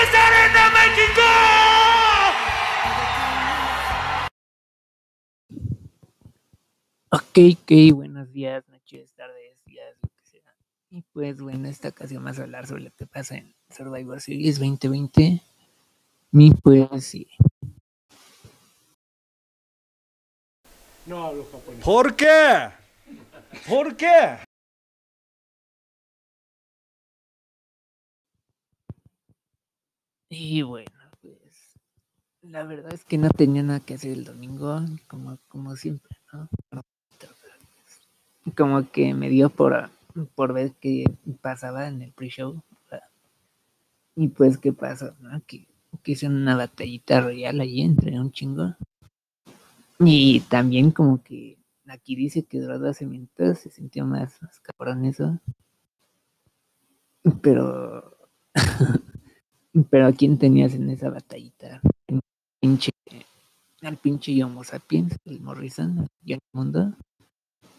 ¡Desde Arena México! Ok, ok, buenos días, noches, tardes, días, lo que sea. Y pues bueno, esta ocasión vamos a hablar sobre lo que pasa en Survivor Series 2020. Y pues sí. No hablo japonés. ¿Por qué? ¿Por qué? Y bueno, pues la verdad es que no tenía nada que hacer el domingo, como, como siempre, ¿no? Como que me dio por, por ver qué pasaba en el pre-show. Y pues, ¿qué pasó? ¿no? Que, que hicieron una batallita royal allí entre un chingo. Y también como que aquí dice que duró 12 minutos, se sintió más, más cabrón eso. Pero... Pero ¿a quién tenías en esa batallita? El pinche, al pinche Homo Sapiens, el Morrison, Johnny Mundo,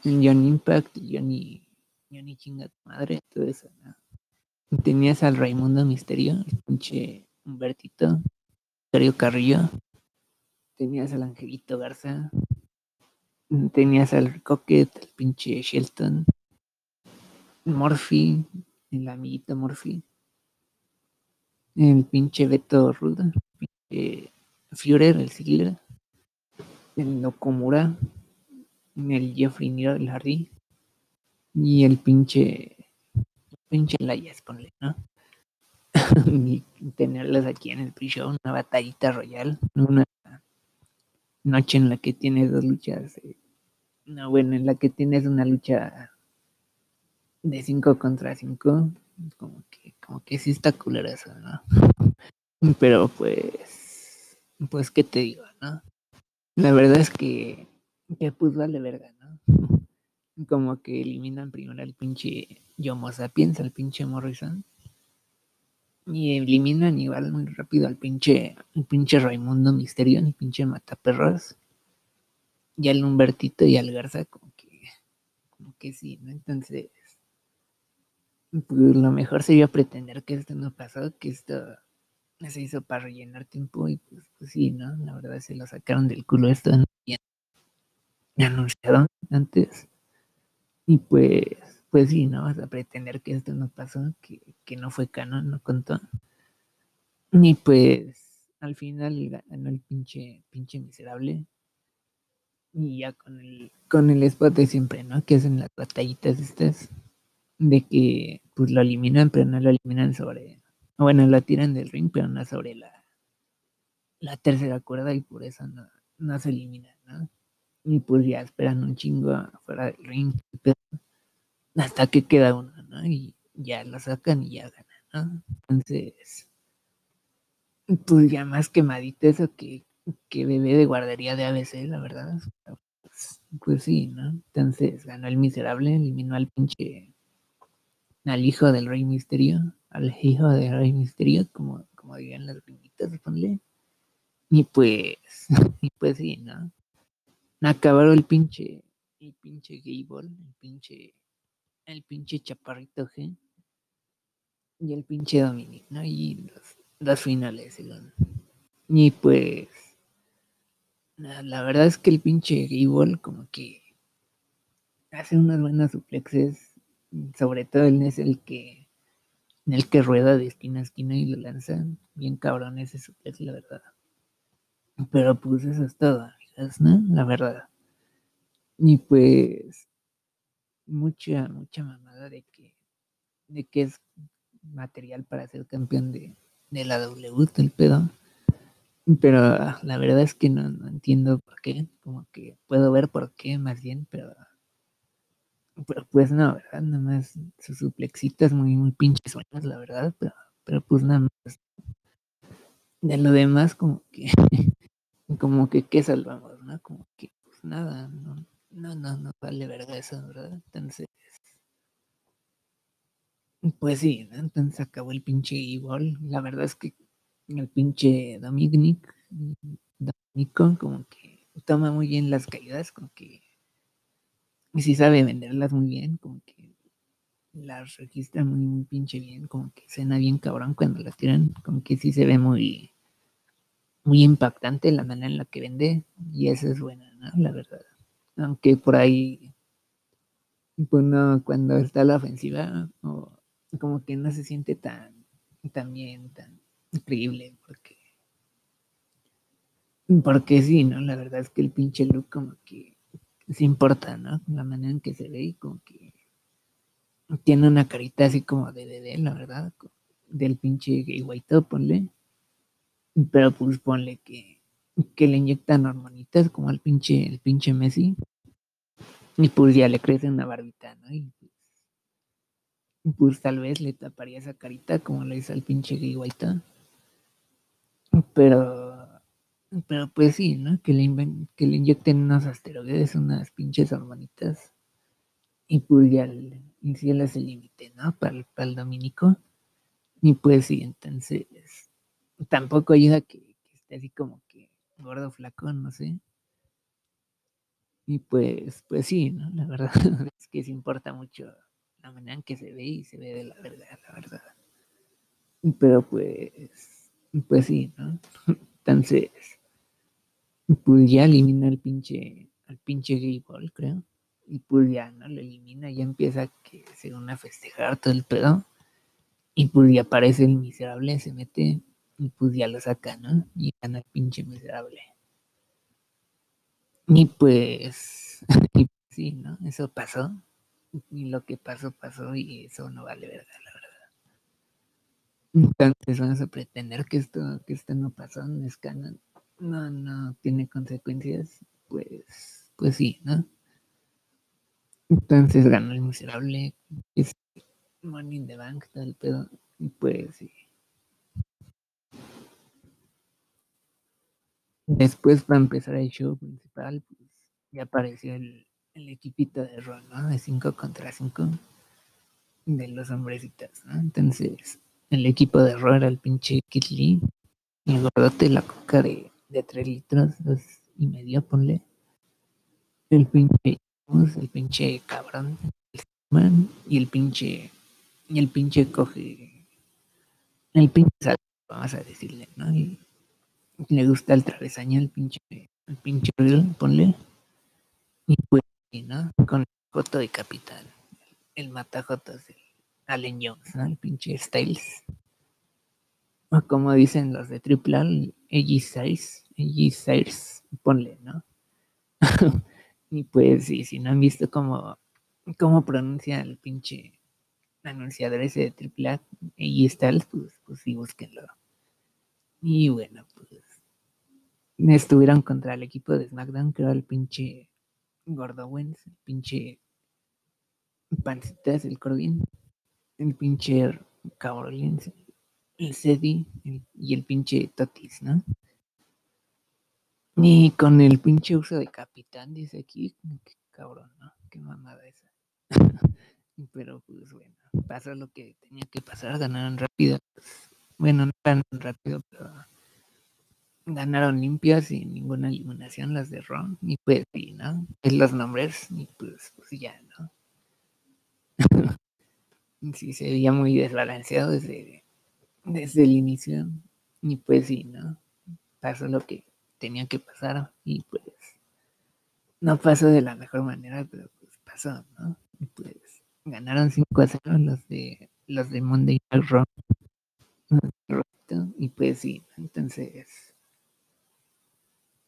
Johnny Impact, Johnny, Johnny chinga tu madre, todo eso, ¿no? Tenías al Raimundo Misterio, el pinche Humbertito, Dario Carrillo, tenías al Angelito Garza, tenías al Coquet, el pinche Shelton, Morphy, el amiguito Morphy, el pinche Beto Ruda, el pinche Führer, el Ziggler, el Nokomura, el Jeffrey Neal Larry y el pinche pinche Layas, ponle, ¿no? y tenerlas aquí en el pre-show, una batallita royal, una noche en la que tienes dos luchas, no, bueno, en la que tienes una lucha de 5 contra 5, como que, como que sí está culera eso, ¿no? Pero pues, pues, ¿qué te digo, no? La verdad es que, que pues vale verga, ¿no? Como que eliminan primero al pinche Yomo Sapiens, al pinche Morrison. Y eliminan igual muy rápido al pinche, al pinche Raimundo Misterio, el pinche Mataperros. Y al Humbertito y al Garza, como que, como que sí, ¿no? Entonces, pues lo mejor sería pretender que esto no pasó, que esto se hizo para rellenar tiempo y pues, pues sí, ¿no? La verdad se lo sacaron del culo esto, ¿no? Anunciaron antes. Y pues, pues sí, ¿no? Vas a pretender que esto no pasó, que, que no fue canon, no contó. Y pues al final ganó el pinche, pinche miserable. Y ya con el, con el spot de siempre, ¿no? Que hacen las batallitas estas de que pues lo eliminan, pero no lo eliminan sobre, bueno, lo tiran del ring, pero no sobre la, la tercera cuerda y por eso no, no se elimina, ¿no? Y pues ya esperan un chingo afuera del ring, hasta que queda uno, ¿no? Y ya lo sacan y ya ganan, ¿no? Entonces, pues ya más quemadito eso que, que bebé de guardería de ABC, la verdad. Pues, pues sí, ¿no? Entonces ganó el miserable, eliminó al pinche al hijo del Rey Misterio, al hijo del Rey Misterio, como, como dirían las gringuitas, ponle. Y pues, y pues sí, ¿no? Acabaron el pinche, el pinche Gable, el pinche, el pinche Chaparrito G y el pinche Dominic, ¿no? Y los, los finales, según. Y pues, la verdad es que el pinche Gable como que hace unas buenas suplexes sobre todo él es el que el que rueda de esquina a esquina y lo lanza bien cabrón ese suplex, la verdad. Pero pues eso es todo, amigas, ¿no? La verdad. Y pues mucha, mucha mamada de que de que es material para ser campeón de, de la W, el pedo. Pero la verdad es que no, no entiendo por qué. Como que puedo ver por qué más bien, pero pero pues no, ¿verdad? Nada más sus suplexitas muy, muy pinches buenas, la verdad, pero, pero pues nada más. De lo demás, como que, como que, ¿qué salvamos, no? Como que, pues nada, no, no, no, vale verga eso, ¿verdad? Entonces, pues sí, ¿no? Entonces acabó el pinche igual. La verdad es que el pinche Dominic, Dominico, como que toma muy bien las caídas, como que y sí sabe venderlas muy bien, como que las registra muy, muy pinche bien, como que suena bien cabrón cuando la tiran, como que sí se ve muy, muy impactante la manera en la que vende, y eso es buena, ¿no? La verdad. Aunque por ahí, bueno, cuando está la ofensiva, o como que no se siente tan, tan bien, tan increíble, porque, porque sí, ¿no? La verdad es que el pinche look como que se importa, ¿no? La manera en que se ve y como que tiene una carita así como de bebé, la verdad, del pinche gay ponle. Pero pues ponle que, que le inyectan hormonitas como al pinche, el pinche Messi. Y pues ya le crece una barbita, ¿no? Y pues, pues tal vez le taparía esa carita como le hizo al pinche gay. Pero, pero pues sí, ¿no? Que le, que le inyecten unos asteroides, unas pinches hormonitas. Y pues ya el, cielo es el límite, ¿no? Para el, para el dominico. Y pues sí, entonces tampoco ayuda que, que, esté así como que gordo, flaco, no sé. Y pues, pues sí, ¿no? La verdad es que se importa mucho la manera en que se ve y se ve de la verdad, la verdad. Pero pues, pues sí, ¿no? Entonces, pues ya elimina al pinche, al pinche gay ball, creo. Y pues ya, ¿no? Lo elimina, ya empieza que según a festejar todo el pedo. Y pues ya aparece el miserable, se mete y pues ya lo saca, ¿no? Y gana el pinche miserable. Y pues, y pues sí, ¿no? Eso pasó. Y lo que pasó, pasó y eso no vale verdad, la verdad. Entonces vamos a pretender que esto, que esto no pasó, no es canon, no, no tiene consecuencias, pues, pues sí, ¿no? Entonces ganó el miserable, es Money in the Bank, tal pedo, y pues sí. Después, para empezar el show principal, pues ya apareció el, el equipito de rol, ¿no? De 5 contra 5 de los hombrecitos, ¿no? Entonces, el equipo de rol era el pinche Kid Lee, el gordote, la coca de, de 3 litros, dos y medio, ponle. El pinche, el pinche cabrón, el man, y el pinche, y el pinche coge, el pinche salto, vamos a decirle, ¿no? Y, le gusta el travesaño, el pinche, el pinche ponle. Y pues, ¿no? Con el foto de capitán, el matajotas, el Allen Jones, ¿no? El pinche Styles. O como dicen los de Triple A, el 6 ponle, ¿no? y pues, sí, si no han visto cómo, cómo pronuncia el pinche anunciador ese de Triple A, Styles, pues, pues sí, búsquenlo. Y bueno, pues estuvieron contra el equipo de SmackDown, que era el pinche Gordo Wens, el pinche Pancitas, el Corbin, el pinche Cabrolins, el Cedi y el pinche Totis, ¿no? Y con el pinche uso de capitán, dice aquí, qué cabrón, ¿no? Qué mamada esa. Pero pues bueno, pasó lo que tenía que pasar, ganaron rápido. Bueno, no tan rápido, pero ganaron limpias sin ninguna eliminación las de Ron. Y pues sí, ¿no? Es los nombres y pues, pues ya, ¿no? sí, se veía muy desbalanceado desde, desde el inicio. Y pues sí, ¿no? Pasó lo que tenía que pasar y pues no pasó de la mejor manera, pero pues pasó, ¿no? Y pues ganaron 5 a 0 los de los de Monday Night Raw. Y pues sí, entonces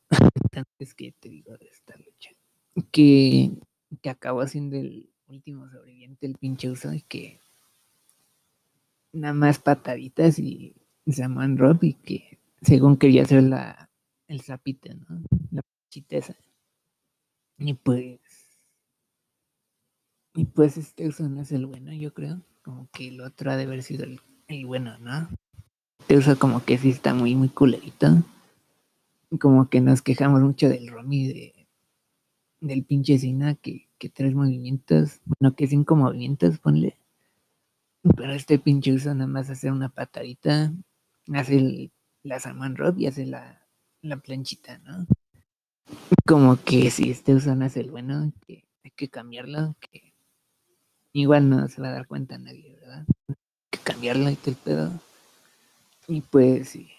antes que te digo de esta lucha. Que, que acabó siendo el último sobreviviente, el pinche uso, y que nada más pataditas y se llaman Rob y que según quería hacer la, el zapito, ¿no? La chiteza. Y pues. Y pues este no es el bueno, yo creo. Como que el otro ha de haber sido el, el bueno, ¿no? Este uso como que sí está muy, muy culerito como que nos quejamos mucho del Romy de, del pinche Cina que, que tres movimientos, bueno, que cinco movimientos, ponle. Pero este pinche usa nada más hace una patadita, hace la Salman Rob y hace la, la planchita, ¿no? Como que si este uso no el bueno, que hay que cambiarlo, que, igual no se va a dar cuenta nadie, ¿verdad? Hay que cambiarla y todo el pedo. Y pues sí.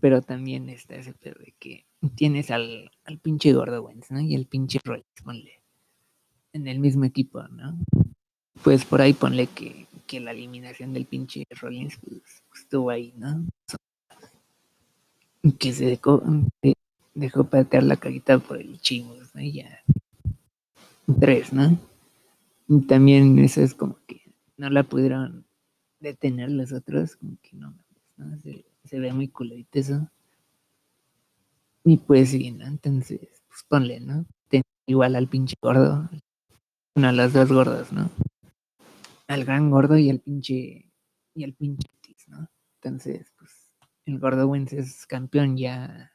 Pero también está ese pedo de que tienes al, al pinche Gordo ¿no? Y el pinche Rollins, ponle. En el mismo equipo, ¿no? Pues por ahí ponle que, que la eliminación del pinche Rollins pues, estuvo ahí, ¿no? Que se dejó, dejó patear la carita por el chivos, ¿no? Y ya. Tres, ¿no? Y también eso es como que no la pudieron detener los otros, como que no, ¿no? Se, ve muy culerito eso. Y pues sí, ¿no? Entonces, pues ponle, ¿no? Igual al pinche gordo. Bueno, las dos gordas, ¿no? Al gran gordo y al pinche. Y al pinche ¿no? Entonces, pues, el gordo Wentz es campeón ya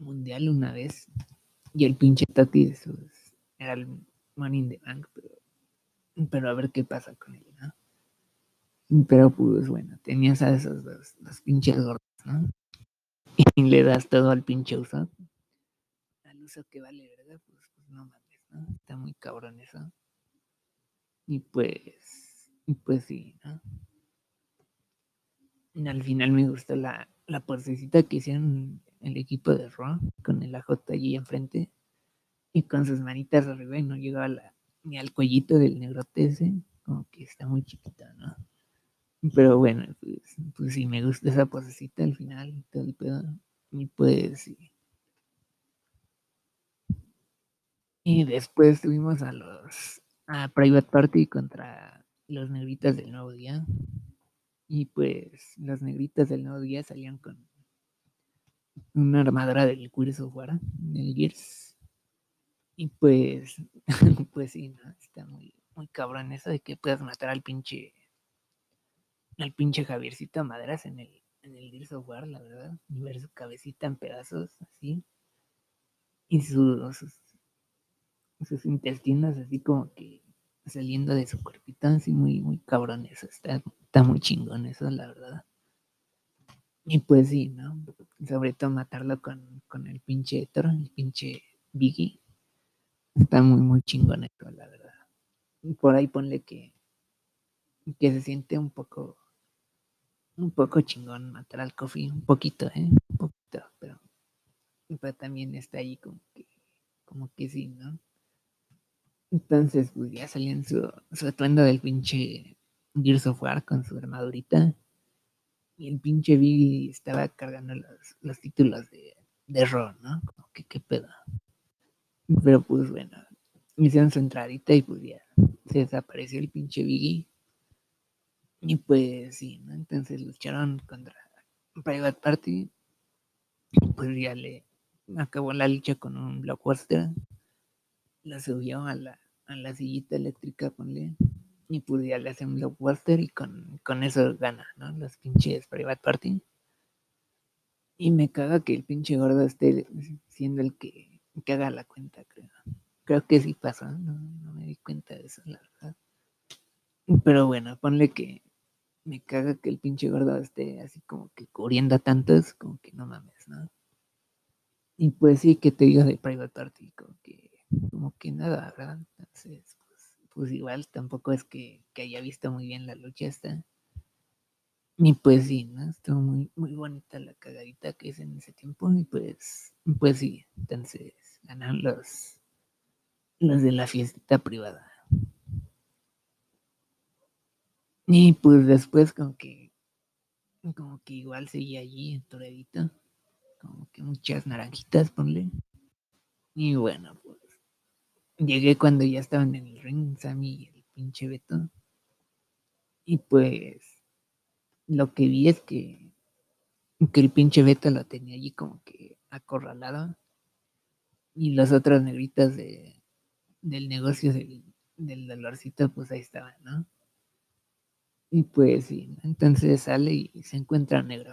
mundial una vez. Y el pinche Tatis era el Money in the Bank, pero, pero a ver qué pasa con él, ¿no? Pero pues bueno, tenías a esos dos, pinches gordos, ¿no? Y le das todo al pinche uso. Al uso que vale, Está muy cabrón eso. Y pues, y pues sí, ¿no? Y al final me gustó la, la que hicieron el equipo de Raw con el AJ allí enfrente y con sus manitas arriba y no llegaba ni al cuellito del negrote ese, como que está muy chiquita, ¿no? Pero bueno, pues, pues sí, me gusta esa posecita al final y todo el pedo. Y pues sí. Y después tuvimos a los a Private Party contra los negritas del nuevo día. Y pues los negritas del nuevo día salían con una armadura del of War, del Gears. Y pues, pues sí, ¿no? Está muy, muy cabrón eso de que puedas matar al pinche, al pinche Javiercito Madras en el, en el Gears of War, la verdad. Y ver su cabecita en pedazos, así. Y su- sus, sus intestinos así como que saliendo de su cuerpito, así muy, muy cabrón eso. Está, está muy chingón eso, la verdad. Y pues sí, ¿no? Sobre todo matarlo con, con el pinche Héctor, el pinche Biggie. Está muy, muy chingón eso, la verdad. Por ahí ponle que, que se siente un poco, un poco chingón matar al Coffee, un poquito, ¿eh? Un poquito, pero, pero también está ahí como que, como que sí, ¿no? Entonces, pues ya salía en su, su atuendo del pinche Gears of War con su armadurita. Y el pinche Biggie estaba cargando los, los títulos de, de Raw, ¿no? Como que qué pedo. Pero pues bueno, hicieron su entradita y pues ya se desapareció el pinche Biggie. Y pues sí, ¿no? Entonces lucharon contra Private Party. Y pues ya le acabó la lucha con un blockbuster. La subió a la, a la sillita eléctrica, ponle. Y pues ya le hacen blockbuster y con, con eso gana, ¿no? Los pinches Private Party. Y me caga que el pinche gordo esté siendo el que, que haga la cuenta, creo. Creo que sí pasó, no, no me di cuenta de eso, la verdad. Pero bueno, ponle que me caga que el pinche gordo esté así como que cubriendo a tantos, como que no mames, ¿no? Y pues sí, que te digo de Private Party, como que, como que nada, ¿verdad? Entonces, pues, pues igual tampoco es que, haya visto muy bien la lucha esta. Y pues sí, ¿no? Estuvo muy, muy bonita la cagadita que hice en ese tiempo. Y pues, pues sí, entonces ganaron los, los de la fiesta privada. Y pues después como que, como que igual seguía allí en Toredito. Como que muchas naranjitas, ponle. Y bueno, pues llegué cuando ya estaban en el ring, Sammy y el pinche Beto. Y pues lo que vi es que, que el pinche Beto lo tenía allí como que acorralado. Y los otros negritos de, del negocio del, del dolorcito, pues ahí estaban, ¿no? Y pues sí, entonces sale y se encuentra negro.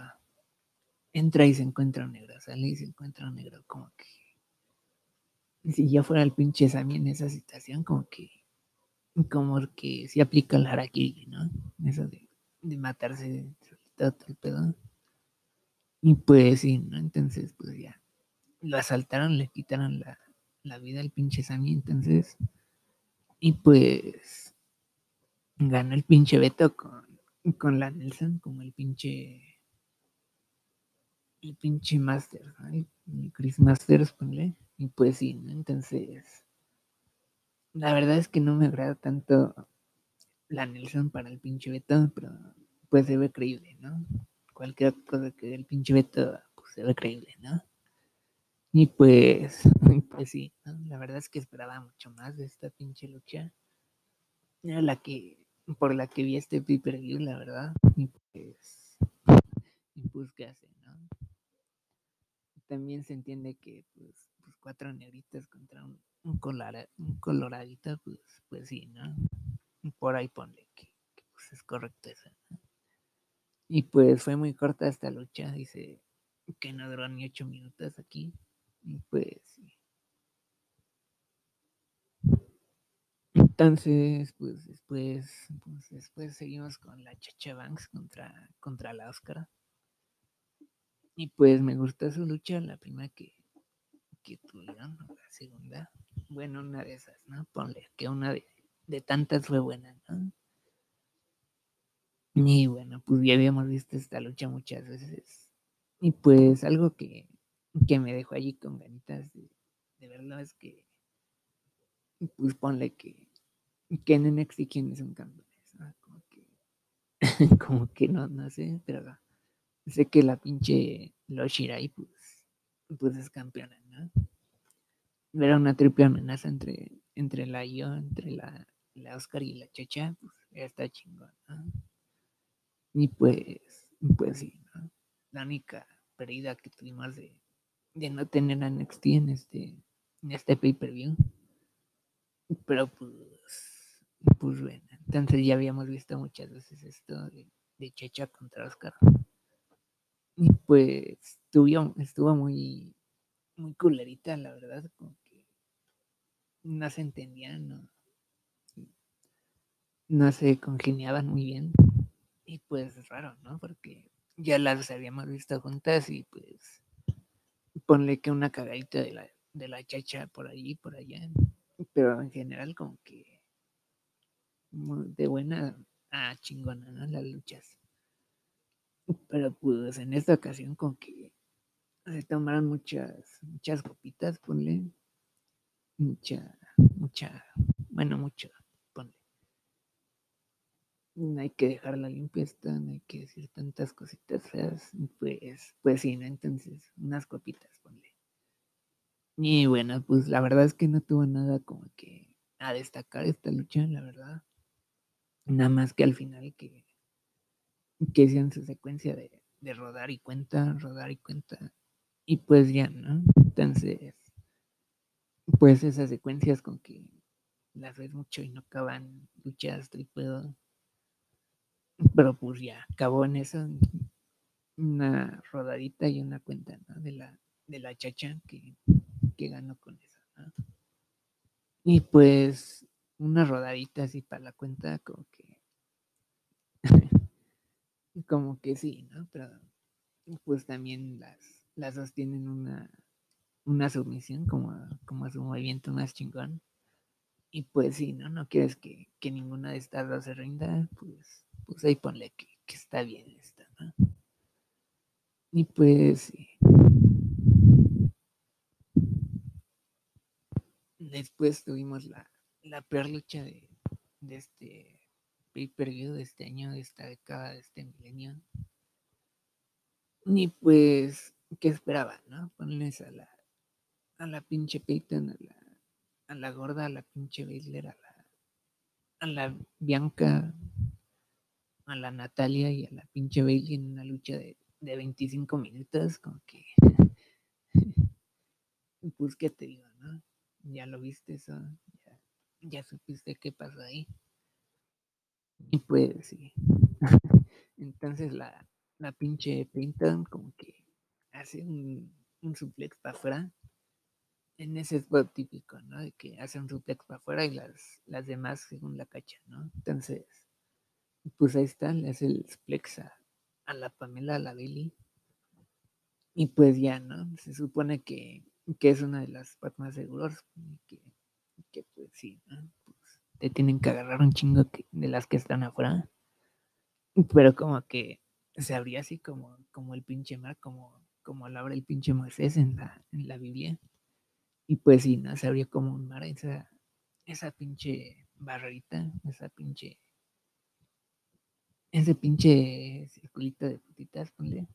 Entra y se encuentra negro, sale y se encuentra negro, como que si ya fuera el pinche Sammy en esa situación, como que como que sí aplica el harakiri, ¿no? Eso de, de matarse todo el pedo. Y pues sí, ¿no? Entonces, pues ya. Lo asaltaron, le quitaron la, la vida al pinche Sammy, entonces Y pues ganó el pinche Beto con, con la Nelson, como el pinche el pinche Masters, ¿no? el, el Chris Masters, ponle. Y pues sí, ¿no? Entonces, la verdad es que no me agrada tanto la Nelson para el pinche Beto, pero pues se ve creíble, ¿no? Cualquier cosa que el pinche Beto, pues se ve creíble, ¿no? Y pues, pues sí, ¿no? la verdad es que esperaba mucho más de esta pinche lucha. Era la que, por la que vi este pay per view, la verdad. Y pues, y pues, ¿qué hace, no? También se entiende que, pues, pues cuatro negritas contra un, un, un coloradito, pues, pues sí, ¿no? Por ahí ponle que, pues es correcto eso. Y pues fue muy corta esta lucha, dice que no duró ni ocho minutos aquí. Y pues sí. Entonces, pues después, pues después seguimos con la Chacha Banks contra, contra la Oscar. Y pues me gustó su lucha, la primera que, que tuvieron, la segunda. Bueno, una de esas, ¿no? Ponle que una de, de tantas fue buena, ¿no? Y bueno, pues ya habíamos visto esta lucha muchas veces. Y pues algo que, que me dejó allí con ganitas de, de verlo es que, pues ponle que, que en NXT quiénes son campeones, ¿no? Como que, como que no, no sé, pero sé que la pinche Loshirai, pues, pues es campeona, ¿no? Era una triple amenaza entre, entre la yo, entre la, la Oscar y la Chacha, pues está chingón, ¿no? Y pues, pues sí, ¿no? La única pérdida que tuvimos de, de no tener a NXT en este, en este pay-per-view. Pero pues, pues bueno, entonces ya habíamos visto muchas veces esto de, de Checha contra Oscar. Pues estuvo, estuvo muy, muy culerita, la verdad, como que no se entendían, no, no se congeniaban muy bien. Y pues es raro, ¿no? Porque ya las habíamos visto juntas y pues ponle que una cagadita de la, de la chacha por allí, por allá. Pero en general como que de buena a chingona, ¿no? Las luchas. Pero pues en esta ocasión como que se tomaron muchas, muchas copitas, ponle. Mucha, mucha, bueno, mucho, ponle. No hay que dejarla limpia esta, no hay que decir tantas cositas feas. Pues, pues sí, ¿no? Entonces, unas copitas, ponle. Y bueno, pues la verdad es que no tuvo nada como que a destacar esta lucha, la verdad. Nada más que al final que, que hacían su secuencia de, de rodar y cuenta, rodar y cuenta. Y pues ya, ¿no? Entonces, pues esas secuencias con que las ves mucho y no acaban luchas tripedo. Pero pues ya, acabó en eso una rodadita y una cuenta, ¿no? De la, de la chacha que, que ganó con eso, ¿no? Y pues una rodadita así para la cuenta, como que. Como que sí, ¿no? Pero pues también las, las dos tienen una, una sumisión como, como su movimiento más chingón. Y pues sí, ¿no? No quieres que, que ninguna de estas dos se rinda, pues, pues ahí ponle que, que está bien esta, ¿no? Y pues sí. Después tuvimos la, la peor lucha de, de este pay-per-view de este año, de esta década, de este milenio. Ni pues, ¿qué esperaba, no? Ponerles a la, a la pinche Peyton, a la, a la gorda, a la pinche Baszler, a la, a la Bianca, a la Natalia y a la pinche Bailey en una lucha de, de 25 minutos, como que, pues, ¿qué te digo, no? Ya lo viste eso, ya, ya supiste qué pasó ahí. Y pues sí. Entonces la, la pinche Peyton como que hace un, un suplex para afuera. En ese spot típico, ¿no? De que hace un suplex para afuera y las, las demás según la cacha, ¿no? Entonces, pues ahí está, le hace el suplex a, a la Pamela, a la Billy. Y pues ya, ¿no? Se supone que, que es una de las spots más seguros. Y que, que pues sí, ¿no? Te tienen que agarrar un chingo de las que están afuera. Pero como que se abría así como, como el pinche mar, como, como lo abre el pinche Moisés en la, en la Biblia. Y pues sí, ¿no? Se abrió como un mar, esa, esa pinche barrerita, esa pinche, ese pinche circulito de putitas, ponle.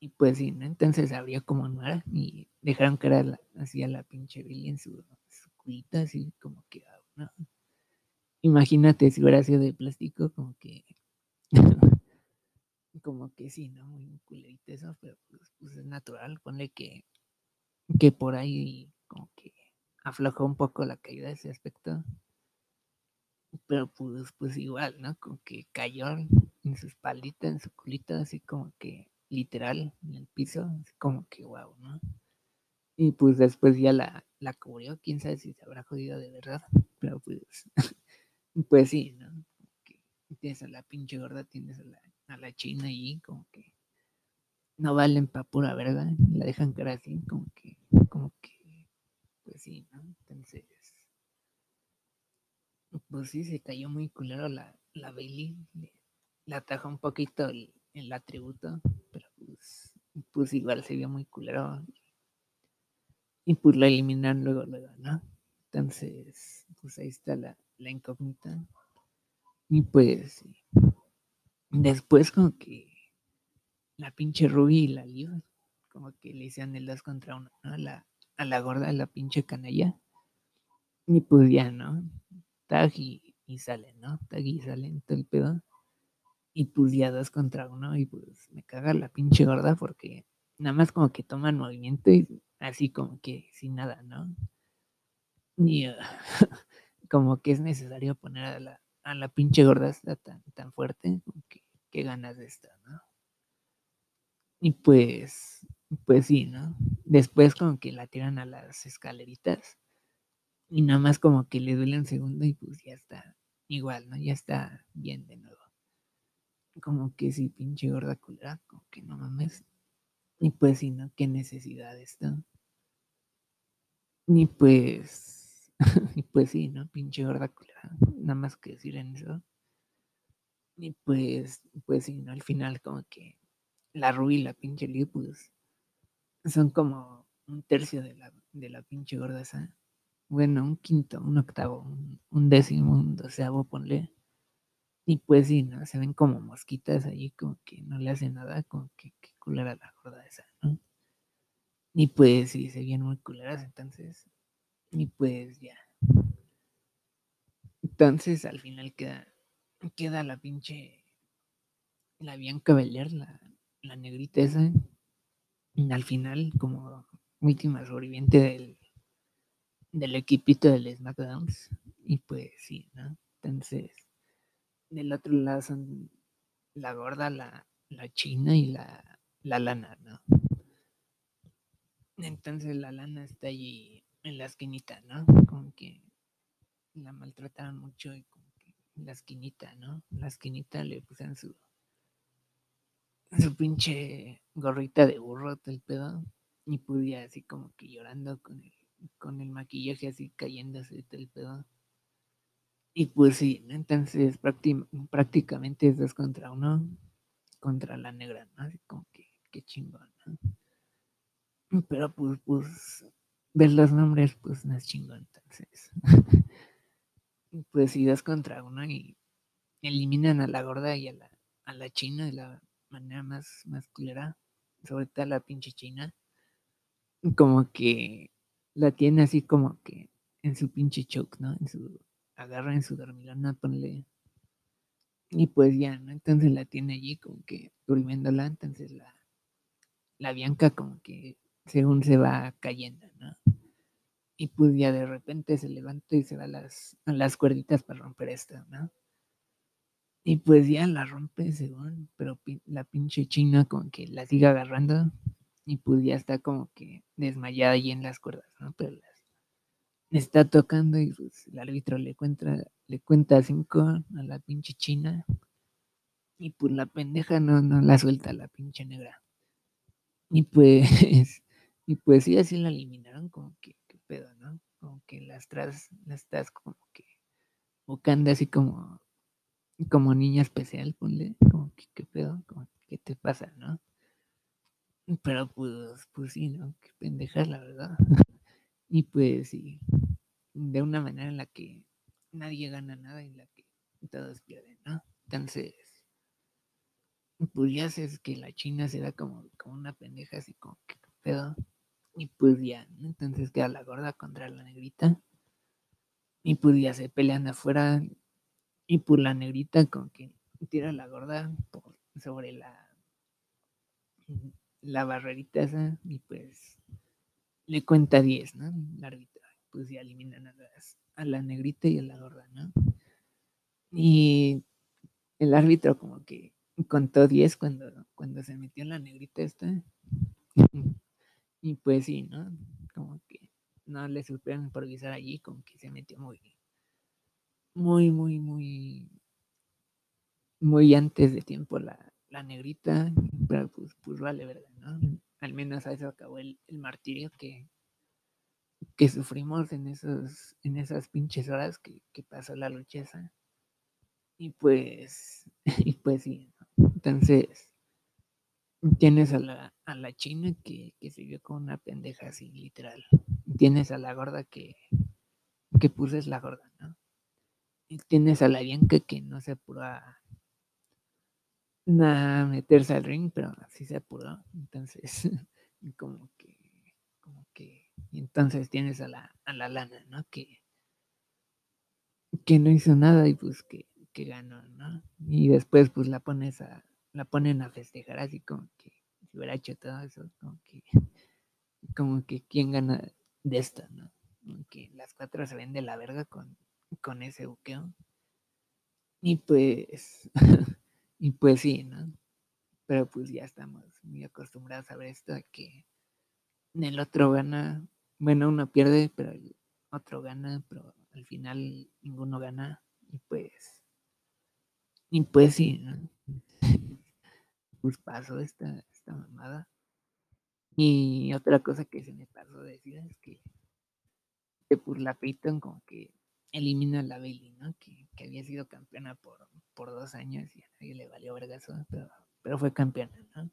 Y pues sí, ¿no? Entonces abrió como un mar y dejaron que era la, así a la pinche Billy en su, su así como que, ah, ¿no? Imagínate hubiera sido de plástico, como que, como que sí, ¿no? Muy culerito eso, pero pues, pues es natural, ponle que, que por ahí como que aflojó un poco la caída de ese aspecto. Pero pues, pues igual, ¿no? Como que cayó en su espaldita, en su culita, así como que literal en el piso, así como que wow, ¿no? Y pues después ya la, la cubrió, quién sabe si se habrá jodido de verdad, pero pues, pues sí, ¿no? Tienes a la pinche gorda, tienes a la, la china ahí, como que no valen pa' pura verga, la dejan cara así, como que, como que, pues sí, ¿no? Entonces, pues sí, se cayó muy culero la, la Bailey, le, le atajó un poquito el, el atributo, pero pues, pues igual se vio muy culero. Y pues la eliminan luego, luego, ¿no? Entonces, pues ahí está la, la incógnita. Y pues, después como que la pinche Ruby y la Liv, como que le hicieron el dos contra uno, ¿no? A la, a la gorda, a la pinche canalla. Y pues ya, ¿no? Tag y, y salen, ¿no? Tag y salen todo el pedo. Y pues ya dos contra uno. Y pues me caga la pinche gorda porque nada más como que toman movimiento y así como que sin nada, ¿no? Y ah, como que es necesario poner a la, a la pinche gorda tan, tan fuerte, que qué ganas de esta, ¿no? Y pues, pues sí, ¿no? Después como que la tiran a las escaleritas y nada más como que le duele un segundo y pues ya está igual, ¿no? Ya está bien de nuevo. Como que sí, pinche gorda culera, como que no mames. Y pues sí, ¿no? Qué necesidad de esto. Y pues, y pues sí, ¿no? Pinche gorda culera. Nada más que decir en eso. Y pues, pues sí, ¿no? Al final como que la Ruby y la pinche Liv, pues, son como un tercio de la, de la pinche gorda esa. Bueno, un quinto, un octavo, un, un décimo, un doceavo, ponle. Y pues sí, ¿no? Se ven como mosquitas ahí, como que no le hacen nada, como que, que culera la gorda esa, ¿no? Y pues sí, se ven muy culeras, entonces. Y pues ya. Entonces al final queda, queda la pinche, la Bianca Belair, la, la negrita esa, al final como última sobreviviente del, del equipito del SmackDowns. Y pues sí, ¿no? Entonces, del otro lado son la gorda, la, la china y la, la lana, ¿no? Entonces la lana está allí en la esquinita, ¿no? Como que la maltrataron mucho y como que en la esquinita, ¿no? En la esquinita le pusieron su su pinche gorrita de burro, todo el pedo, y podía así como que llorando con el, maquillaje así cayéndose todo el pedo. Y pues sí, ¿no? entonces prácti- prácticamente es dos contra uno contra la negra, ¿no? Así como que, qué chingón, ¿no? Pero pues, pues, ver los nombres, pues no es chingón, entonces. Pues dos contra uno y eliminan a la gorda y a la, a la china de la manera más, más culera, sobre todo a la pinche china. Como que la tiene así como que en su pinche choke, ¿no? En su, agarra en su dormilona, ponle. Y pues ya, ¿no? Entonces la tiene allí como que durmiéndola, entonces la, la Bianca como que según se va cayendo, ¿no? Y pues ya de repente se levanta y se va a las, las cuerditas para romper esto, ¿no? Y pues ya la rompe según, pero la pinche china como que la sigue agarrando y pues ya está como que desmayada ahí en las cuerdas, ¿no? Pero las está tocando y pues el árbitro le cuenta, le cuenta cinco a la pinche china y pues la pendeja no, no la suelta la pinche negra. Y pues, y pues sí, así la eliminaron como que, qué pedo, ¿no? Como que las tras, las estás como que Wakanda así como, como niña especial, ponle, como que qué pedo, como qué te pasa, ¿no? Pero pues, pues sí, ¿no? Qué pendeja, la verdad. y pues sí, de una manera en la que nadie gana nada y en la que todos pierden, ¿no? Entonces, pues ya sé que la China se da como, como una pendeja así como que qué pedo. Y pues ya, entonces queda la gorda contra la negrita. Y pues ya se pelean afuera. Y pues la negrita con que tira la gorda sobre la, la barrerita esa. Y pues le cuenta 10, ¿no? La árbitra. Pues ya eliminan a, las, a la negrita y a la gorda, ¿no? Y el árbitro como que contó 10 cuando, cuando se metió en la negrita esta. Y pues sí, ¿no? Como que no le supieron improvisar allí, como que se metió muy, muy, muy, muy, muy antes de tiempo la, la negrita, pero pues, pues vale, ¿verdad? ¿no? Al menos a eso acabó el, el martirio que, que sufrimos en esos, en esas pinches horas que, que pasó la lucha esa. Y pues, y pues sí, ¿no? Entonces, Tienes a la, a la china que, que se vio con una pendeja así, literal. Tienes a la gorda que, que puse la gorda, ¿no? Y tienes a la Bianca que no se apuró a, meterse al ring, pero sí se apuró. Entonces, como que, como que, y entonces tienes a la, a la lana, ¿no? Que, que no hizo nada y pues que, que ganó, ¿no? Y después pues la pones a, la ponen a festejar así como que si todo eso, como que, como que quién gana de esta, ¿no? Que las cuatro se ven de la verga con, con ese buqueo. Y pues, y pues sí, ¿no? Pero pues ya estamos muy acostumbrados a ver esto, a que el otro gana, bueno, uno pierde, pero el otro gana, pero al final ninguno gana. Y pues, y pues sí, ¿no? pues pasó esta, mamada. Y otra cosa que se me pasó decir es que, que pues la Peyton como que elimina a la Bailey, ¿no? Que, que, había sido campeona por, por dos años y a nadie le valió vergazo, pero, pero fue campeona, ¿no?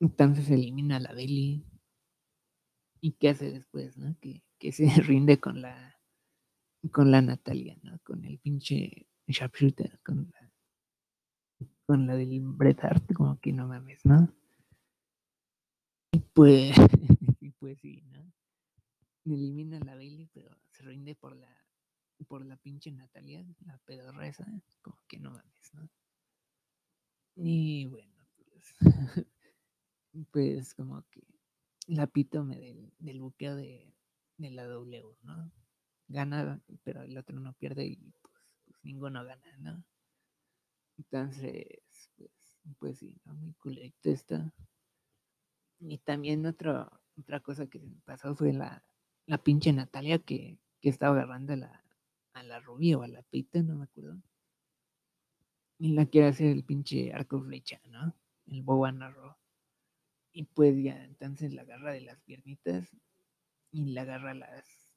Entonces elimina a la Bailey. ¿Y qué hace después, no? Que, que se rinde con la con la Natalia, ¿no? Con el pinche sharpshooter, con la con la del Bret Hart, como que no mames, ¿no? Y pues, y pues sí, ¿no? Elimina a la Bailey, pero se rinde por la por la pinche Natalia, la pedorra esa, como que no mames, ¿no? Y bueno, pues, pues como que la epítome del, del buqueo de, de, la W, ¿no? Gana, pero el otro no pierde y pues, pues ninguno gana, ¿no? Entonces, pues, pues sí, ¿no? muy culerito está. Y también otra otra cosa que me pasó fue la, la pinche Natalia que, que estaba agarrando a la, a la rubia o a la pita, no me acuerdo. Y la quiere hacer el pinche arco flecha, ¿no? El bow and arrow. Y pues ya, entonces la agarra de las piernitas y la agarra las,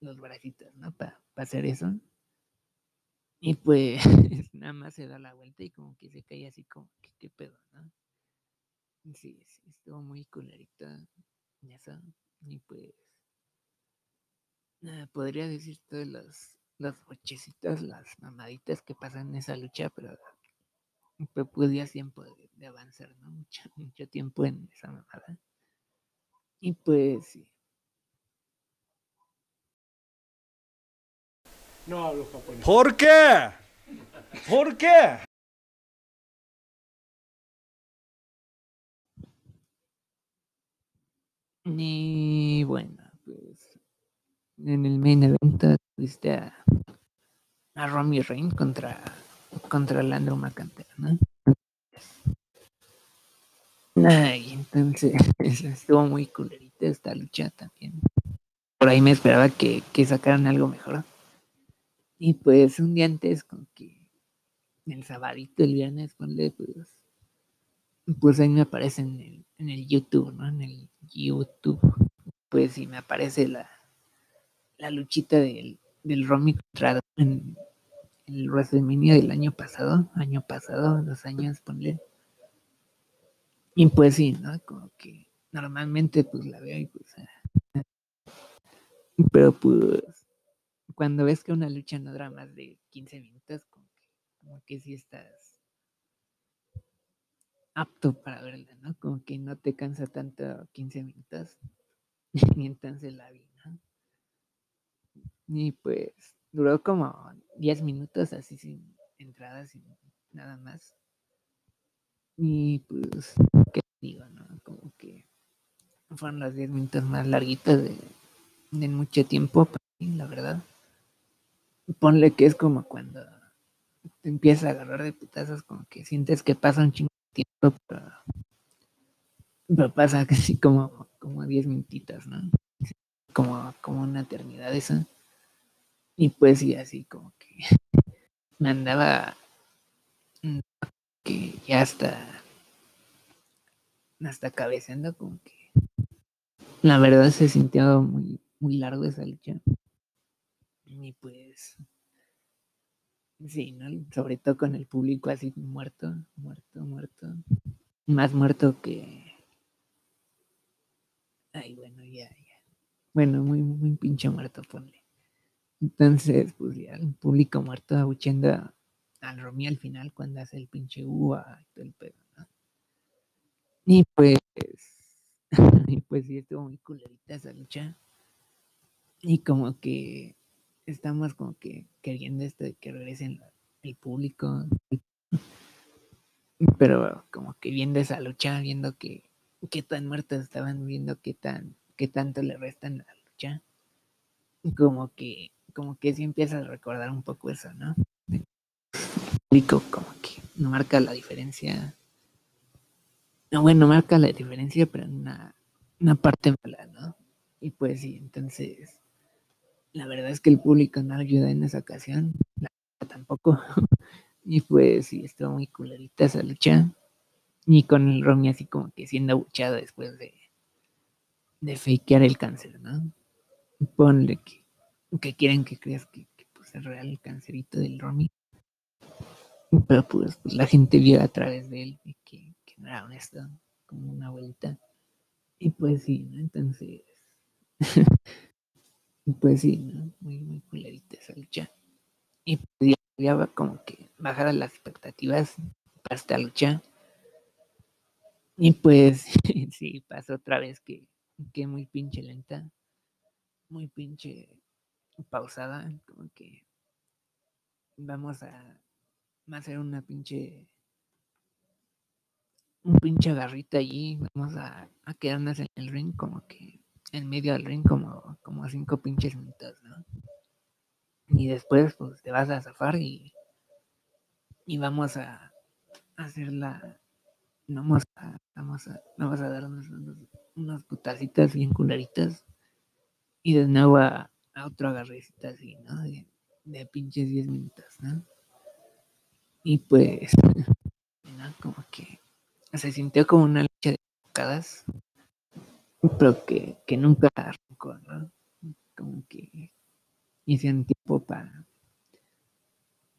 los bracitos, ¿no? Para hacer eso. Y pues nada más se da la vuelta y como que se cae así como que qué pedo, ¿no? Sí, sí, estuvo muy culerita eso. Y pues nada, podría decir todas las, las bochecitas, las mamaditas que pasan en esa lucha, pero pues podía tiempo de, de, avanzar, ¿no? Mucho, mucho tiempo en esa mamada. Y pues sí. No hablo japonés. ¿Por qué? ¿Por qué? Y bueno, pues en el main event tuviste a, a Romy Reign contra, contra Landro McIntyre, ¿no? Ay, entonces estuvo muy culerita esta lucha también. Por ahí me esperaba que, que sacaran algo mejor. Y pues un día antes, con que el sabadito, el viernes, ponle, pues, pues ahí me aparece en el, YouTube, ¿no? En el YouTube, pues sí me aparece la, la luchita del, del Romy contra en el WrestleMania del año pasado, año pasado, dos años, ponle. Y pues sí, ¿no? Como que normalmente pues la veo y pues... ah, pero pues cuando ves que una lucha no dura más de 15 minutos, como que, como que sí estás apto para verla, ¿no? Como que no te cansa tanto 15 minutos. y entonces la vi, ¿no? Y pues duró como 10 minutos así sin entradas, sin nada más. Y pues, ¿qué digo, no? Como que fueron los 10 minutos más larguitos de, de mucho tiempo para mí, la verdad. Ponle que es como cuando te empiezas a agarrar de putazos, como que sientes que pasa un chingo de tiempo, pero, pasa casi como, como 10 minutitos, ¿no? Como, como una eternidad esa. Y pues sí, así como que me andaba que ya hasta hasta cabeceando como que la verdad se sintió muy muy largo esa lucha y pues sí no sobre todo con el público así muerto muerto muerto más muerto que ay bueno ya ya bueno muy muy pinche muerto ponle entonces, pues ya el público muerto abuchando al Romy al final cuando hace el pinche uva y todo el pedo, ¿no? Y pues, y pues sí, estuvo muy culerita esa lucha. Y como que estamos como que queriendo esto de que regresen el público. Pero como que viendo esa lucha, viendo que qué tan muertos estaban, viendo qué tan, qué tanto le restan a la lucha. Como que como que sí empiezas a recordar un poco eso, ¿no? El público como que no marca la diferencia. No, bueno, marca la diferencia, pero en una, una parte mala, ¿no? Y pues sí, entonces, la verdad es que el público no ayuda en esa ocasión, la tampoco. y pues sí, estuvo muy culerita esa lucha. Y con el Romy así como que siendo abuchado después de, de fakear el cáncer, ¿no? Ponle que quieren que creas que, pues, es real el cancerito del Romy. Pero pues, pues, la gente vio a través de él que, que no era honesto, como una abuelita. Y pues sí, ¿no? Entonces, pues sí. Muy, muy culerita esa lucha. Y pues ya, como que bajar las expectativas para esta lucha. Y pues sí, pasó otra vez que, que muy pinche lenta, muy pinche pausada, como que vamos a hacer una pinche un pinche garrita allí, vamos a, quedarnos en el ring como que en medio del ring como, como cinco pinches minutos, ¿no? Y después pues te vas a zafar y, y vamos a, hacer la vamos a, vamos a, vamos a dar unos, unos, unos putacitas bien culeritas y de nuevo a, otro agarrecita así, ¿no? De, pinches 10 minutos, ¿no? Y pues. Como que se sintió como una lucha de bocadas, pero que, que nunca arrancó, ¿no? Como que hicieron tiempo para,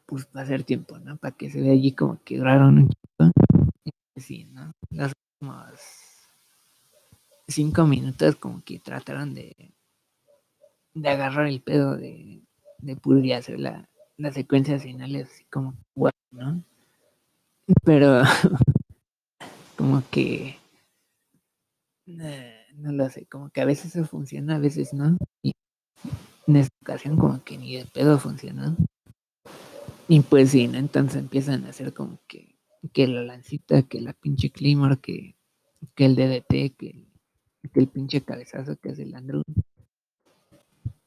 pues, para hacer tiempo, ¿no? Para que se vea allí como que duraron un chico. Sí, ¿no? Los últimos cinco minutos como que trataron de de agarrar el pedo de, de Puri hacer la, las secuencias finales así como bueno, ¿no? Pero como que como que a veces eso funciona, a veces no. Y en esta ocasión como que ni de pedo funcionó. Y pues sí, ¿no? Entonces empiezan a hacer como que, que la lancita, que la pinche Climor, que, que el DDT, que el, que el pinche cabezazo que hace el Andrew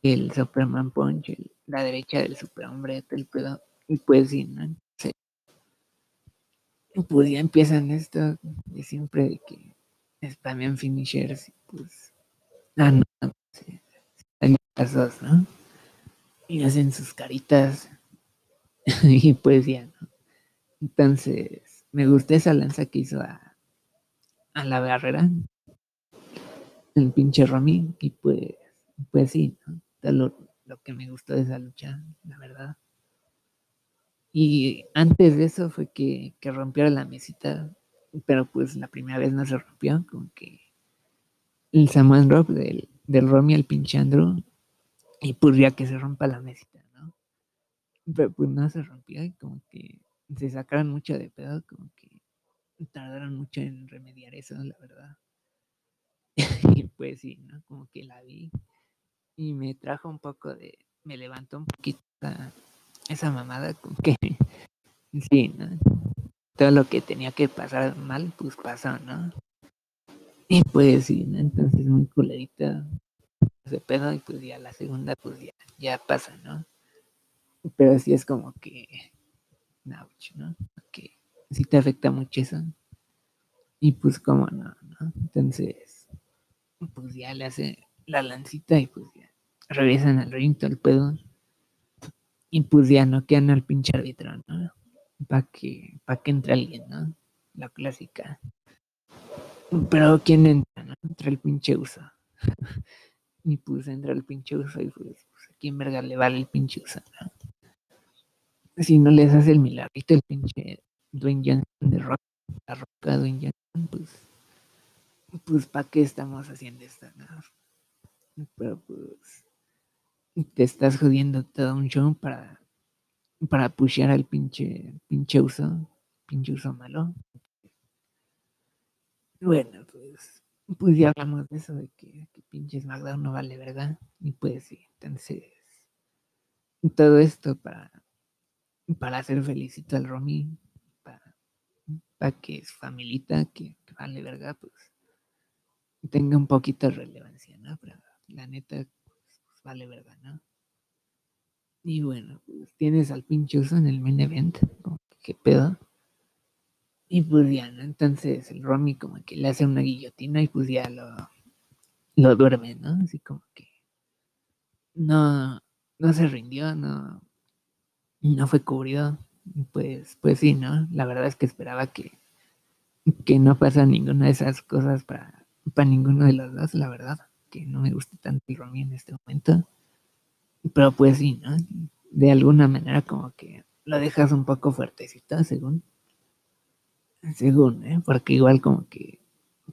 el Superman Punch, la derecha del superhombre, el pedo. Y pues sí, ¿no? Sí. Pues ya empiezan esto de siempre de que spamean finishers y pues. Ah, no, sí, las dos, ¿no? Y hacen sus caritas. y pues ya, ¿no? Entonces, me gustó esa lanza que hizo a, a la barrera. El pinche Romy. Y pues, pues sí, ¿no? lo, lo que me gustó de esa lucha, la verdad. Y antes de eso fue que, que rompiera la mesita, pero pues la primera vez no se rompió, como que el Samuel Drop del, del Romy al pinche Andrew, y pues ya que se rompa la mesita, ¿no? Pero pues no se rompió y como que se sacaron mucho de pedo, como que tardaron mucho en remediar eso, la verdad. y pues sí, ¿no? Como que la vi y me trajo un poco de, me levantó un poquito esa mamada, como que sí, ¿no? Todo lo que tenía que pasar mal, pues pasó, ¿no? Y pues sí, ¿no? Entonces muy culerita ese pedo y pues ya la segunda pues ya, ya pasa, ¿no? Pero sí es como que, ouch, ¿no? Que sí te afecta mucho eso. Y pues como no, ¿no? Entonces, pues ya le hace la lancita y pues ya regresan al ring todo el pedo. Y pues ya no quedan al pinche árbitro, ¿no? Para que, pa que entre alguien, ¿no? La clásica. Pero ¿quién entra? No? Entra el pinche uso. y pues entra el pinche uso y pues, pues a quién verga le vale el pinche uso, ¿no? Si no les hace el milagrito el pinche Dwayne Johnson de rock, la roca Dwayne Johnson, pues, pues ¿para qué estamos haciendo esto, no? Pero pues te estás jodiendo todo un show para, para pushear al pinche, pinche uso, pinche uso malo. Bueno, pues, pues ya hablamos de eso, de que, que pinche SmackDown no vale, ¿verdad? Y pues sí, entonces, todo esto para, para hacer felicito al Romy, para, para que su familita, que, vale, ¿verdad? Pues tenga un poquito de relevancia, ¿no? Pero la neta, pues vale, ¿verdad? ¿no? Y bueno, pues tienes al pinche uso en el main event, como que, ¿qué pedo? Y pues ya, ¿no? Entonces el Romy como que le hace una guillotina y pues ya lo, lo duerme, ¿no? Así como que no, no se rindió, no, no fue cubrido. Pues, pues sí, ¿no? La verdad es que esperaba que, que no pasara ninguna de esas cosas para, para ninguno de los dos, la verdad. Que no me gusta tanto el Romy en este momento. Pero pues sí, ¿no? De alguna manera como que lo dejas un poco fuertecito, según. Según, ¿eh? Porque igual como que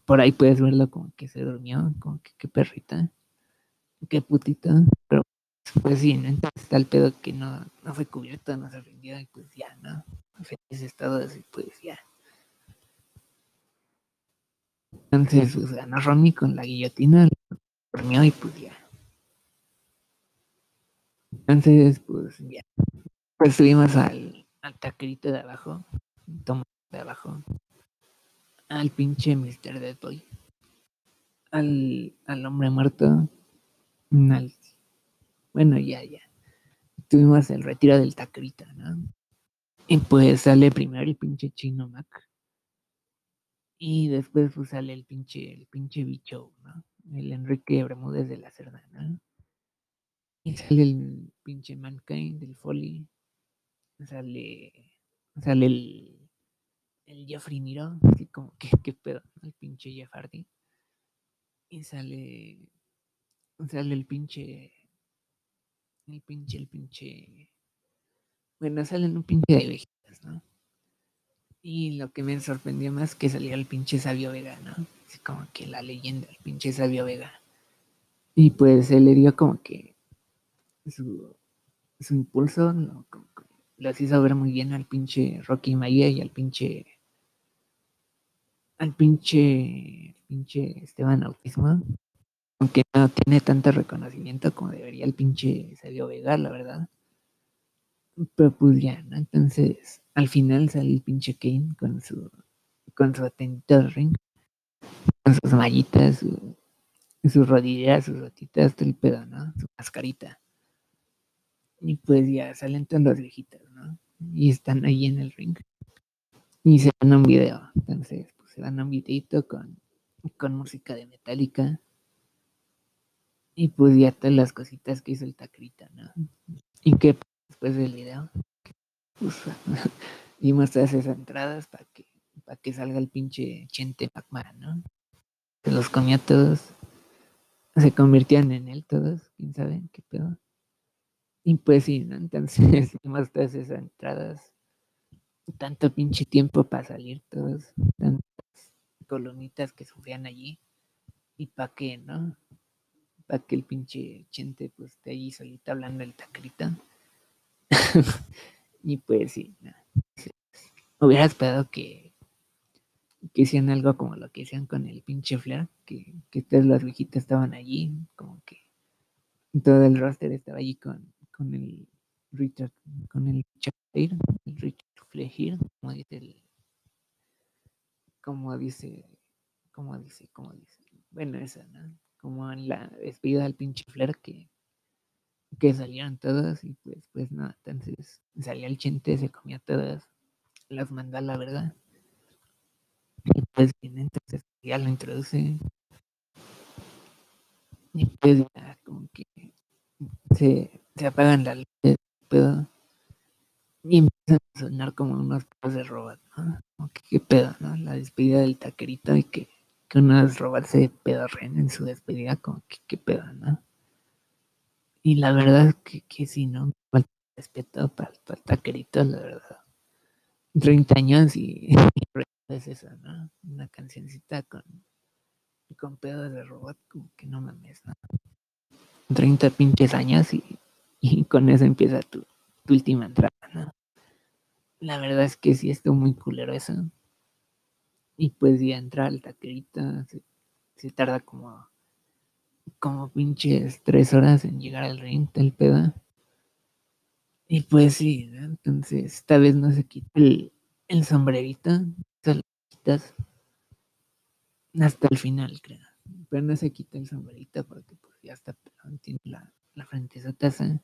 por ahí puedes verlo como que se durmió, como que qué perrita, qué putita. Pero pues sí, ¿no? Entonces está el pedo que no, no fue cubierto, no se rindió y pues ya, ¿no? Feliz estado así, pues ya. Entonces pues, ganó Romy con la guillotina, lo durmió y pues ya. Entonces, pues ya. Pues subimos al, al taquerito de abajo. Tomo de abajo. Al pinche Mr. Deadboy. Al, al hombre muerto. Al, bueno, ya, ya. Tuvimos el retiro del taquerito, ¿no? Y pues sale primero el pinche chino Mac. Y después pues sale el pinche, el pinche bicho, ¿no? El Enrique Bermúdez de la Cerda, ¿no? Y sale el pinche Mankind del Foley. Sale. Sale el. El Jeffrey Miro. Así como que qué pedo. El pinche Jeff Hardy. Y sale. Sale el pinche. El pinche, el pinche. Bueno, salen un pinche de viejitas, ¿no? Y lo que me sorprendió más que salía el pinche Sabio Vega, ¿no? Así como que la leyenda, el pinche Sabio Vega. Y pues se le dio como que su, su impulso que los hizo ver muy bien al pinche Rocky Maía y al pinche al pinche pinche Esteban Autismo aunque no tiene tanto reconocimiento como debería el pinche Sabio Vega la verdad pero pues ya ¿no? entonces al final sale el pinche Kane con su con su atentito ring con sus mallitas su, sus rodilleras sus botitas todo el pedo ¿no? su mascarita y pues ya salen todas las viejitas, ¿no? Y están ahí en el ring. Y se van a un video. Entonces, pues se van a un videito con, con música de Metallica. Y pues ya todas las cositas que hizo el Tacrita, ¿no? Y que después del video, pues, dimos todas esas entradas para que, para que salga el pinche Chente McMahon, ¿no? Se los comió todos. Se convirtieron en él todos, quién sabe qué pedo. Y pues sí, ¿no? Entonces hicimos todas esas entradas. Tanto pinche tiempo para salir todos. Tantas colonitas que sufrían allí. Y pa' qué, ¿no? Pa' que el pinche chente pues esté allí solita hablando el tacrita. y pues sí, ¿no? Hubiera esperado que, que hicieran algo como lo que hicieron con el pinche Flair, que, que todas las viejitas estaban allí, como que todo el roster estaba allí con, con el Richard, con el Richard el Richard Flair, como dice el, como dice, como dice, como dice, bueno, esa, ¿no? Como en la despedida del pinche Flair que, que salieron todas y pues, pues no, entonces salía el chente, se comía todas, las mandó a la verdad. Y pues bien, entonces ya lo introduce. Y pues ya como que se, se apagan las luces, pedo. Y empiezan a sonar como unos pedos de robot, ¿no? Como que qué pedo, ¿no? La despedida del taquerito y que, que unos robots se pedorren en su despedida, como que qué pedo, ¿no? Y la verdad que, que sí, ¿no? Falta respeto para, para el taquerito, la verdad. 30 años y, es eso, ¿no? Una cancioncita con, con pedos de robot, como que no mames, ¿no? 30 pinches años y, y con eso empieza tu, tu, última entrada, ¿no? La verdad es que sí estuvo muy culero eso. Y pues ya entra al taquerito, se, tarda como, como pinches tres horas en llegar al ring, el pedo. Y pues sí, entonces esta vez no se quita el, el sombrerito, se lo quitas hasta el final, creo. Pero no se quita el sombrerito porque pues ya está pelón, tiene la, la frente esa taza.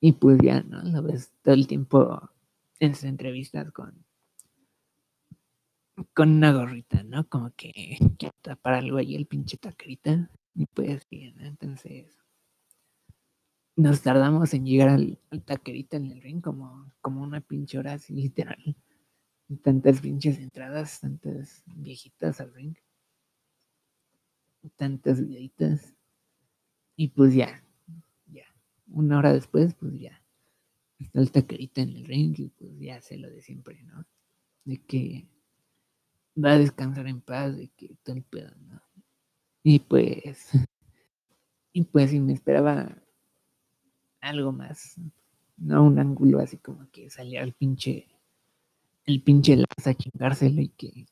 Y pues ya, ¿no? Lo ves todo el tiempo en sus entrevistas con con una gorrita, ¿no? Como que tapar algo ahí el pinche taquerita. Y pues bien, ¿no? entonces nos tardamos en llegar al, al, taquerita en el ring como, como una pinche hora así literal. Tantas pinches entradas, tantas viejitas al ring. Tantas viejitas. Y pues ya. Una hora después, pues ya. Está el taquerita en el ring y pues ya sé lo de siempre, ¿no? De que va a descansar en paz, de que todo el pedo, ¿no? Y pues, y pues si me esperaba algo más, no un ángulo así como que salía el pinche, el pinche Lars a chingárselo y que,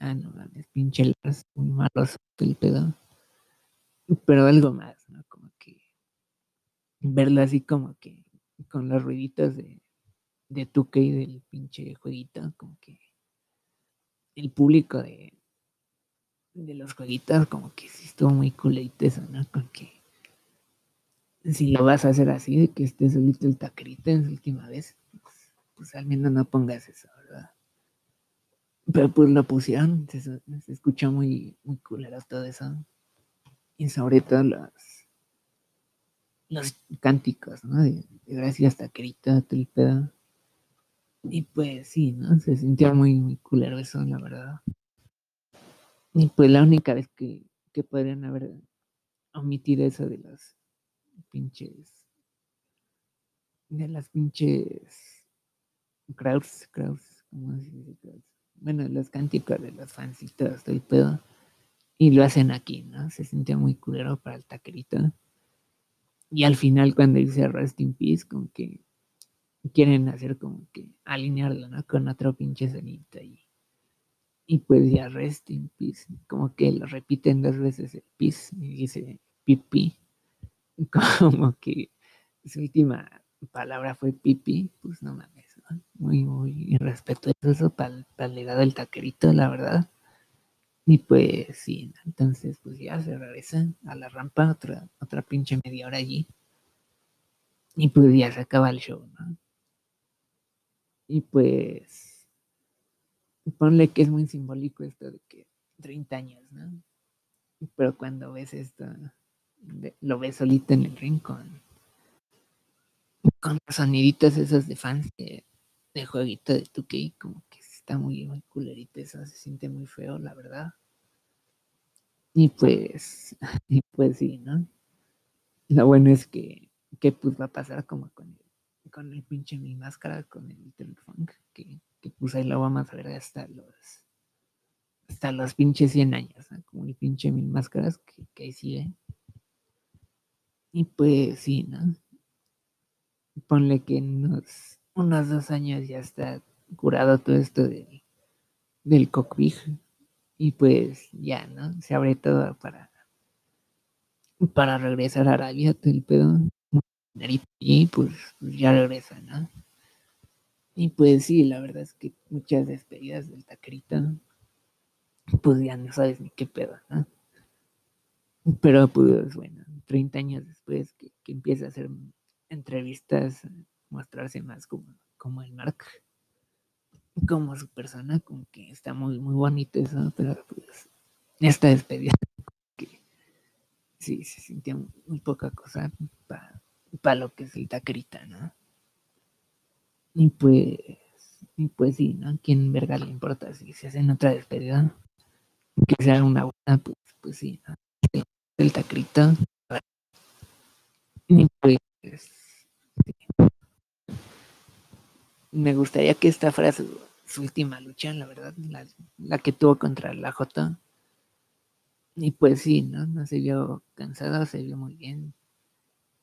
ah, no mames, pinche Lars, muy malo el pedo, pero algo más, ¿no? Como que verlo así como que con los ruiditos de, de tuque y del pinche jueguito, como que el público de, de los jueguitos como que sí estuvo muy culito eso, ¿no? Con que si lo vas a hacer así, de que esté solito el tacrito en su última vez, pues, al menos no pongas eso, ¿verdad? Pero pues lo pusieron, se, se escuchó muy, muy culero todo eso. Y sobre todo los, los cánticos, ¿no? De, de el pedo. Y pues sí, ¿no? Se sintió muy, muy culero eso, la verdad. Y pues la única vez que, que podrían haber omitido eso de los pinches. De las pinches. Crowds, crowds, ¿cómo se dice crowds? Bueno, los cánticos de los fancitos del pedo. Y lo hacen aquí, ¿no? Se sintió muy culero para el taquerito. Y al final, cuando dice Rest in Peace, como que quieren hacer como que alinearlo, ¿no? Con otro pinche sonito y, y pues ya Rest in Peace. Como que lo repiten dos veces el peace y dice pipi como que su última palabra fue pipi, pues no mames, ¿no? muy, muy irrespetuoso para el legado del taquerito, la verdad. Y pues sí, entonces pues ya se regresan a la rampa, otra, otra pinche media hora allí. Y pues ya se acaba el show, ¿no? Y pues ponle que es muy simbólico esto de que 30 años, ¿no? Pero cuando ves esto, lo ves solito en el rincón. Con los soniditos esos de fans de, de jueguito de 2K, como que está muy, muy culerito eso, se siente muy feo, la verdad. Y pues, y pues sí, ¿no? Lo bueno es que, que pues va a pasar como con el, con el pinche mi máscara, con el Funk, que, que pues ahí lo vamos a ver hasta los hasta los pinches 100 años, ¿no? como el pinche mil máscaras que, que ahí sigue. Y pues sí, ¿no? Ponle que en unos, unos dos años ya está curado todo esto del, del cockpit y pues ya, ¿no? Se abre todo para para regresar a Arabia, todo el pedo. Y pues, pues, ya regresa, ¿no? Y pues sí, la verdad es que muchas despedidas del taquerita, pues ya no sabes ni qué pedo, ¿no? Pero pues bueno, 30 años después que, que empieza a hacer entrevistas, mostrarse más como, como el Mark, como su persona, como que está muy, muy bonito eso, pero pues esta despedida sí, se sentía muy poca cosa para lo que es el tacrita, ¿no? Y pues, y pues sí, ¿no? ¿Quién verga le importa si se hacen otra despedida? Que sea una buena, pues, pues sí, ¿no? El tacrita. Y pues, me gustaría que esta fuera su, última lucha, la verdad, la, la que tuvo contra la J y pues sí, ¿no? No se vio cansado, se vio muy bien.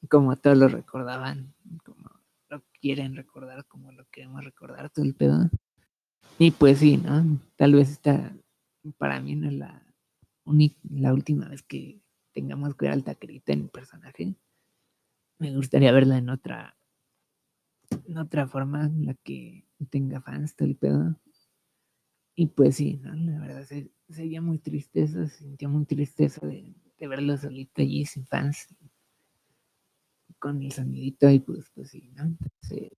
Como todos lo recordaban, como lo quieren recordar, como lo queremos recordar, todo el pedo. Y pues sí, ¿no? Tal vez esta, para mí no es la, la última vez que tengamos que ver al taquerita en el personaje. Me gustaría verla en otra, en otra forma, en la que tenga fans, el pedo. Y pues sí, ¿no? La verdad es sería muy tristeza, se sentía muy tristeza de, de verlo solito allí sin fans, con el sonidito y pues, pues sí, ¿no? Entonces,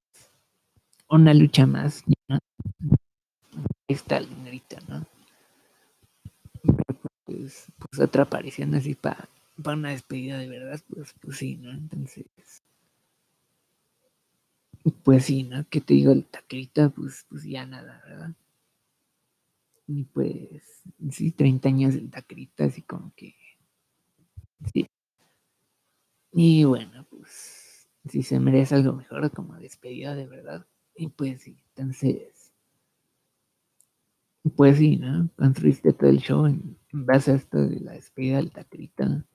una lucha más, ¿no? está el dinerito, ¿no? Pues, pues otra aparición así para para una despedida de verdad, pues, pues sí, ¿no? Entonces, pues sí, ¿no? ¿Qué te digo? El taquerita, pues, pues ya nada, ¿verdad? Y pues, sí, 30 años de tacrita, así como que. Sí. Y bueno, pues, si se merece algo mejor, como despedida de verdad. Y pues sí, entonces. Pues sí, ¿no? Construiste todo el show en, base a esto de la despedida del tacrita.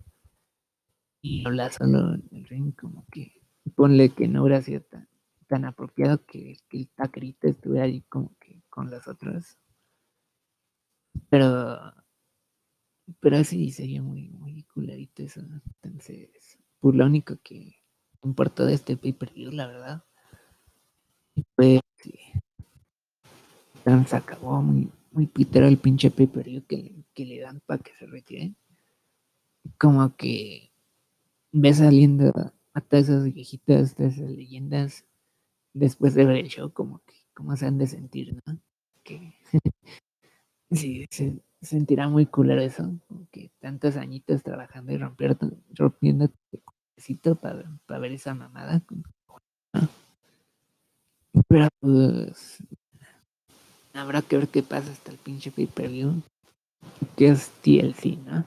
Y habla solo en el ring, como que. Ponle que no hubiera sido tan, tan apropiado que, el tacrita estuviera ahí como que con las otras pero, pero sí, sería muy, muy culerito eso. Entonces, pues lo único que importó de este pay-per-view, la verdad, pues sí. Se acabó muy, muy pitero el pinche pay-per-view que le dan para que se retire. Como que ve saliendo a todas esas viejitas, todas esas leyendas, después de ver el show, como que, como se han de sentir, ¿no? Que Sí, se sentirá muy culero eso, que tantos añitos trabajando y rompiendo, rompiendo tu para, para ver esa mamada. Pero pues habrá que ver qué pasa hasta el pinche pay-per-view, que es TLC, ¿no?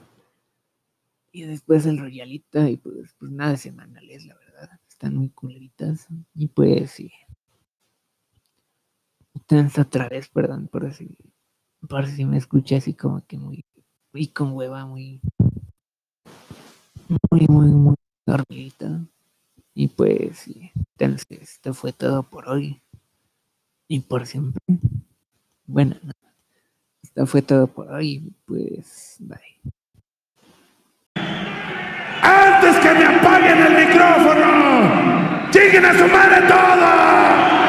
Y después el Royalita y pues, pues nada de semanales, la verdad. Están muy culeritas. Y pues sí. Entonces otra vez, perdón por decir por si me escuché así como que muy, muy con hueva, muy, muy, muy, muy dormidita. Y pues, sí, entonces, esto fue todo por hoy. Y por siempre. Bueno, esto fue todo por hoy. Pues, bye antes que me apaguen el micrófono. ¡Lleguen a su madre todo!